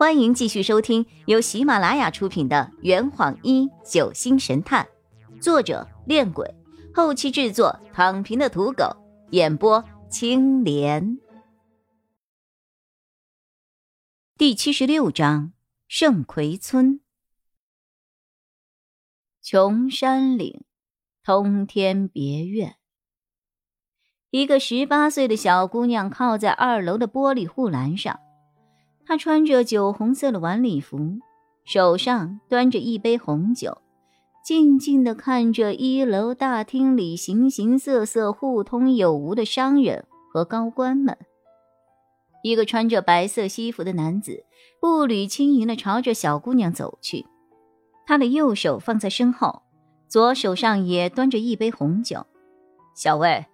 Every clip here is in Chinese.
欢迎继续收听由喜马拉雅出品的《圆谎一九星神探》，作者：恋鬼，后期制作：躺平的土狗，演播：青莲。第七十六章：圣葵村。穷山岭，通天别院。一个十八岁的小姑娘靠在二楼的玻璃护栏上。她穿着酒红色的晚礼服，手上端着一杯红酒，静静地看着一楼大厅里形形色色、互通有无的商人和高官们。一个穿着白色西服的男子步履轻盈地朝着小姑娘走去，他的右手放在身后，左手上也端着一杯红酒。小魏，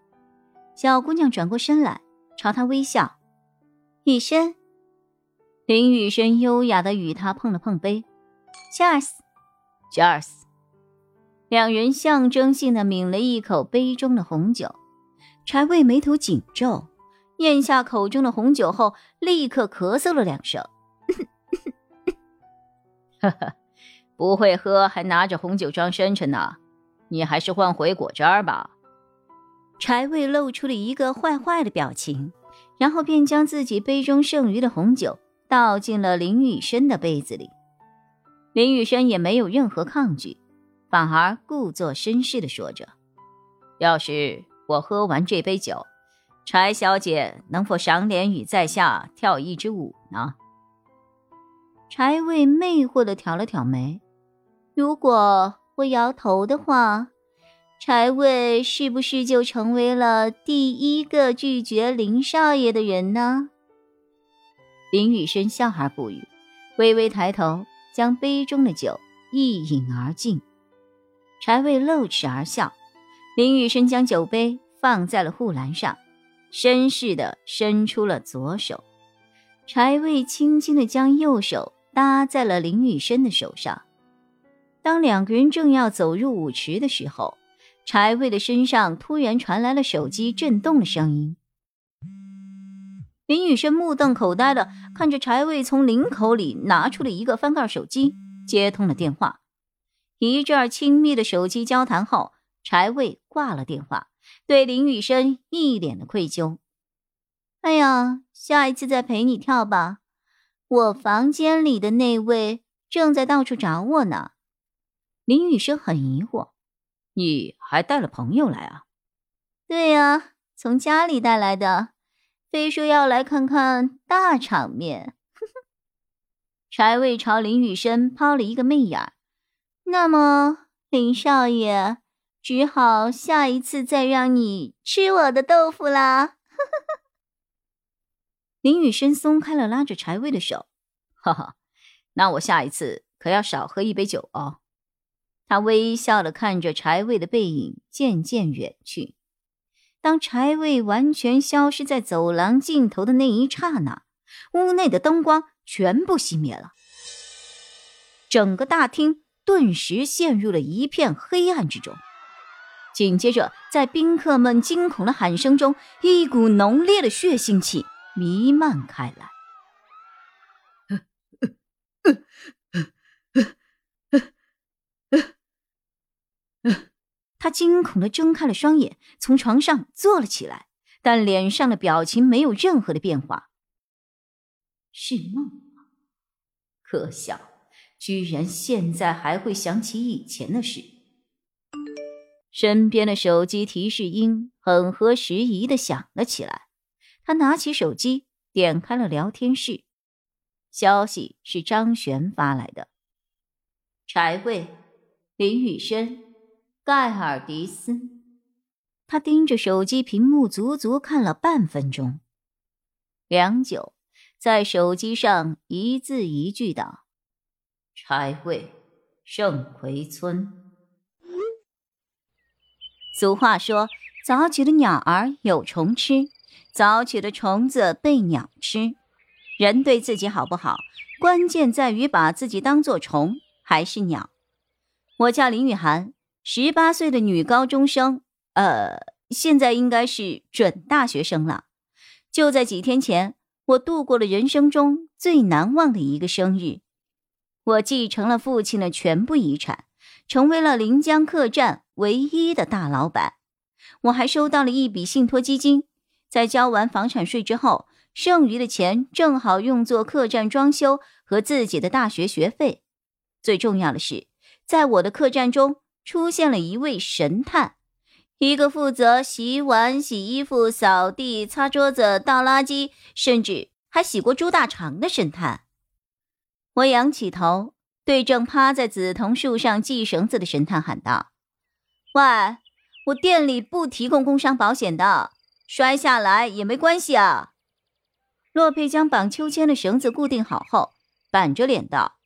小姑娘转过身来朝他微笑，雨生。林雨生优雅的与他碰了碰杯，Cheers，Cheers。两人象征性的抿了一口杯中的红酒。柴卫眉头紧皱，咽下口中的红酒后，立刻咳嗽了两声。呵呵，不会喝还拿着红酒装深沉呢？你还是换回果汁儿吧。柴卫露出了一个坏坏的表情，然后便将自己杯中剩余的红酒。倒进了林雨生的杯子里，林雨生也没有任何抗拒，反而故作绅士的说着：“要是我喝完这杯酒，柴小姐能否赏脸与在下跳一支舞呢？”柴卫魅惑的挑了挑眉：“如果我摇头的话，柴卫是不是就成为了第一个拒绝林少爷的人呢？”林雨生笑而不语，微微抬头，将杯中的酒一饮而尽。柴卫露齿而笑。林雨生将酒杯放在了护栏上，绅士的伸出了左手。柴卫轻轻的将右手搭在了林雨生的手上。当两个人正要走入舞池的时候，柴卫的身上突然传来了手机震动的声音。林雨生目瞪口呆的看着柴卫从领口里拿出了一个翻盖手机，接通了电话。一阵亲密的手机交谈后，柴卫挂了电话，对林雨生一脸的愧疚：“哎呀，下一次再陪你跳吧。我房间里的那位正在到处找我呢。”林雨生很疑惑：“你还带了朋友来啊？”“对呀，从家里带来的。”非说要来看看大场面，柴卫朝林雨生抛了一个媚眼。那么，林少爷只好下一次再让你吃我的豆腐啦。林雨生松开了拉着柴卫的手，哈哈，那我下一次可要少喝一杯酒哦。他微笑的看着柴卫的背影渐渐远去。当柴未完全消失在走廊尽头的那一刹那，屋内的灯光全部熄灭了，整个大厅顿时陷入了一片黑暗之中。紧接着，在宾客们惊恐的喊声中，一股浓烈的血腥气弥漫开来。他惊恐的睁开了双眼，从床上坐了起来，但脸上的表情没有任何的变化。是梦吗？可笑，居然现在还会想起以前的事。身边的手机提示音很合时宜的响了起来。他拿起手机，点开了聊天室，消息是张璇发来的：“柴卫，林雨轩。”盖尔迪斯，他盯着手机屏幕，足足看了半分钟，良久，在手机上一字一句道：“柴卫，圣葵村。”俗话说：“早起的鸟儿有虫吃，早起的虫子被鸟吃。”人对自己好不好，关键在于把自己当做虫还是鸟。我叫林雨涵。十八岁的女高中生，呃，现在应该是准大学生了。就在几天前，我度过了人生中最难忘的一个生日。我继承了父亲的全部遗产，成为了临江客栈唯一的大老板。我还收到了一笔信托基金，在交完房产税之后，剩余的钱正好用作客栈装修和自己的大学学费。最重要的是，在我的客栈中出现了一位神探，一个负责洗碗、洗衣服、扫地、擦桌子、倒垃圾，甚至还洗过猪大肠的神探。我仰起头，对正趴在紫藤树上系绳子的神探喊道：“喂！”我店里不提供工伤保险的，摔下来也没关系啊。洛佩将绑秋千的绳子固定好后，板着脸道：“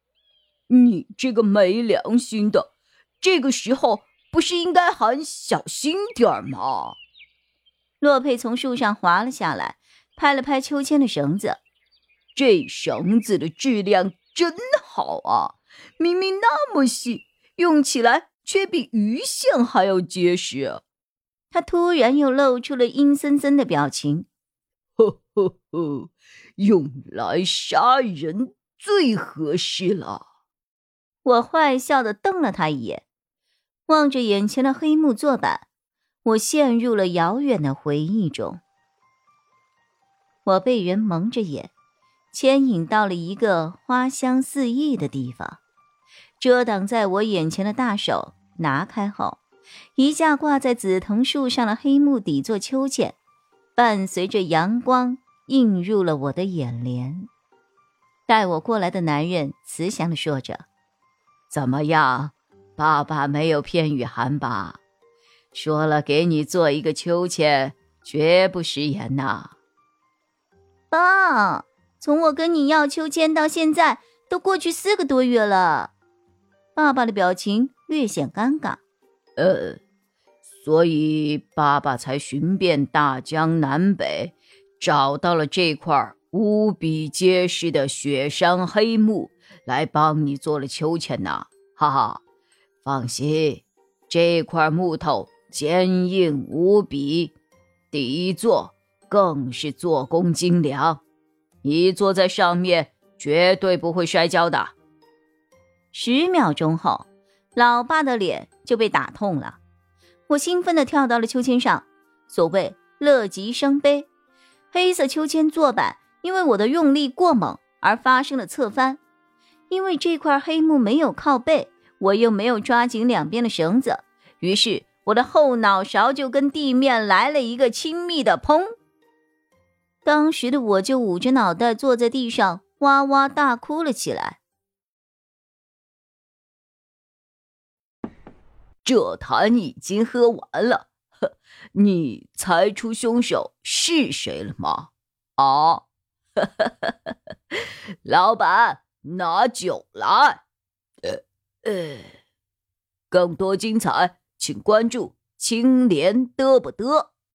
你这个没良心的，这个时候不是应该喊小心点吗？”洛佩从树上滑了下来，拍了拍秋千的绳子：“这绳子的质量真好啊，明明那么细，用起来……”却比鱼线还要结实。他突然又露出了阴森森的表情。呵呵呵，用来杀人最合适了。我坏笑的瞪了他一眼，望着眼前的黑木坐板，我陷入了遥远的回忆中。我被人蒙着眼，牵引到了一个花香四溢的地方，遮挡在我眼前的大手。拿开后，一架挂在紫藤树上的黑木底座秋千，伴随着阳光映入了我的眼帘。带我过来的男人慈祥地说着：“怎么样，爸爸没有骗雨涵吧？说了给你做一个秋千，绝不食言呐。”爸，从我跟你要秋千到现在，都过去四个多月了。爸爸的表情。略显尴尬，呃，所以爸爸才寻遍大江南北，找到了这块无比结实的雪山黑木，来帮你做了秋千呐，哈哈，放心，这块木头坚硬无比，底座更是做工精良，你坐在上面绝对不会摔跤的。十秒钟后。老爸的脸就被打痛了，我兴奋地跳到了秋千上。所谓乐极生悲，黑色秋千坐板因为我的用力过猛而发生了侧翻。因为这块黑木没有靠背，我又没有抓紧两边的绳子，于是我的后脑勺就跟地面来了一个亲密的砰。当时的我就捂着脑袋坐在地上，哇哇大哭了起来。这坛已经喝完了，呵，你猜出凶手是谁了吗？啊，老板，拿酒来。呃，更多精彩，请关注青莲嘚不嘚。